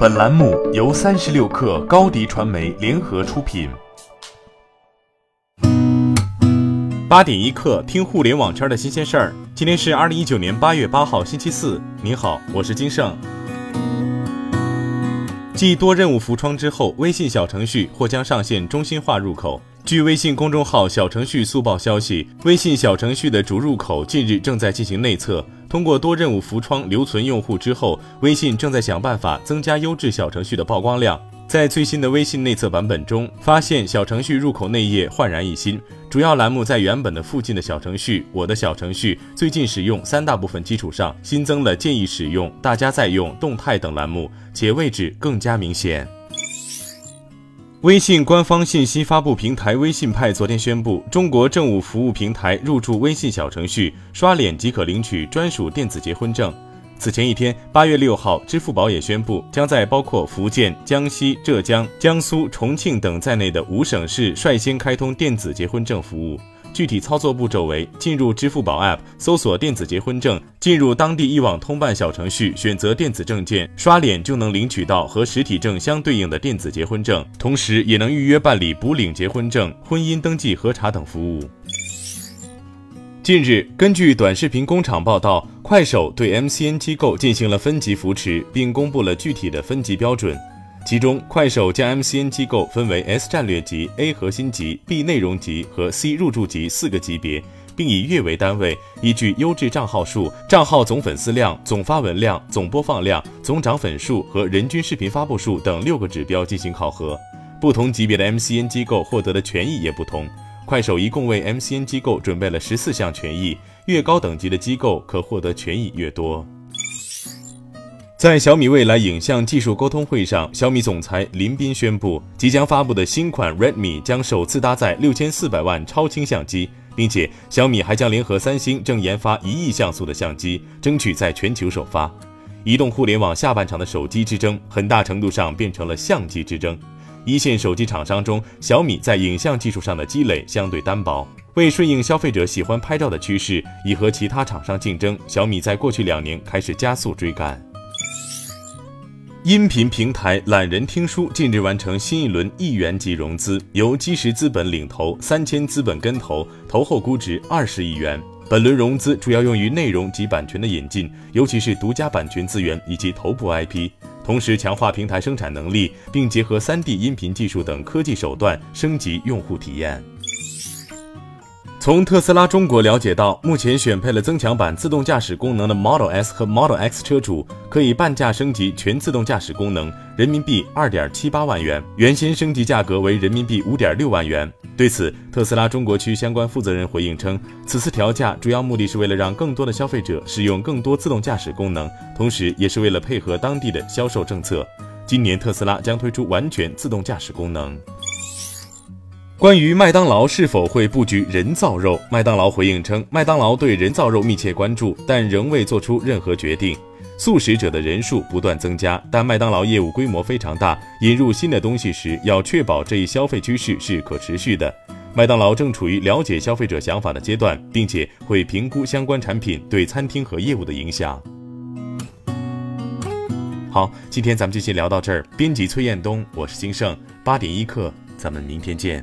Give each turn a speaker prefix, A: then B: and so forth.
A: 本栏目由三十六氪高低传媒联合出品。
B: 八点一刻，听互联网圈的新鲜事儿。今天是二零一九年八月八号，星期四。您好，我是金盛。继多任务浮窗之后，微信小程序或将上线中心化入口。据微信公众号小程序速报消息，微信小程序的主入口近日正在进行内测。通过多任务浮窗留存用户之后，微信正在想办法增加优质小程序的曝光量。在最新的微信内测版本中，发现小程序入口内页焕然一新，主要栏目在原本的附近的小程序、我的小程序、最近使用三大部分基础上，新增了建议使用、大家在用、动态等栏目，且位置更加明显。微信官方信息发布平台微信派昨天宣布，中国政务服务平台入驻微信小程序，刷脸即可领取专属电子结婚证。此前一天，八月六号，支付宝也宣布，将在包括福建、江西、浙江、江苏、重庆等在内的五省市率先开通电子结婚证服务。具体操作步骤为：进入支付宝 App，搜索电子结婚证，进入当地一网通办小程序，选择电子证件，刷脸就能领取到和实体证相对应的电子结婚证，同时也能预约办理补领结婚证、婚姻登记核查等服务。近日，根据短视频工厂报道，快手对 MCN 机构进行了分级扶持，并公布了具体的分级标准。其中，快手将 MCN 机构分为 S 战略级、A 核心级、B 内容级和 C 入驻级四个级别，并以月为单位，依据优质账号数、账号总粉丝量、总发文量、总播放量、总涨粉数和人均视频发布数等六个指标进行考核。不同级别的 MCN 机构获得的权益也不同。快手一共为 MCN 机构准备了十四项权益，越高等级的机构可获得权益越多。在小米未来影像技术沟通会上，小米总裁林斌宣布，即将发布的新款 Redmi 将首次搭载六千四百万超清相机，并且小米还将联合三星正研发一亿像素的相机，争取在全球首发。移动互联网下半场的手机之争，很大程度上变成了相机之争。一线手机厂商中，小米在影像技术上的积累相对单薄，为顺应消费者喜欢拍照的趋势，以和其他厂商竞争，小米在过去两年开始加速追赶。音频平台懒人听书近日完成新一轮亿元级融资，由基石资本领投，三千资本跟投，投后估值二十亿元。本轮融资主要用于内容及版权的引进，尤其是独家版权资源以及头部 IP，同时强化平台生产能力，并结合 3D 音频技术等科技手段升级用户体验。从特斯拉中国了解到，目前选配了增强版自动驾驶功能的 Model S 和 Model X 车主可以半价升级全自动驾驶功能，人民币二点七八万元，原先升级价格为人民币五点六万元。对此，特斯拉中国区相关负责人回应称，此次调价主要目的是为了让更多的消费者使用更多自动驾驶功能，同时也是为了配合当地的销售政策。今年特斯拉将推出完全自动驾驶功能。关于麦当劳是否会布局人造肉，麦当劳回应称，麦当劳对人造肉密切关注，但仍未做出任何决定。素食者的人数不断增加，但麦当劳业务规模非常大，引入新的东西时要确保这一消费趋势是可持续的。麦当劳正处于了解消费者想法的阶段，并且会评估相关产品对餐厅和业务的影响。好，今天咱们就先聊到这儿。编辑崔彦东，我是金盛，八点一刻，咱们明天见。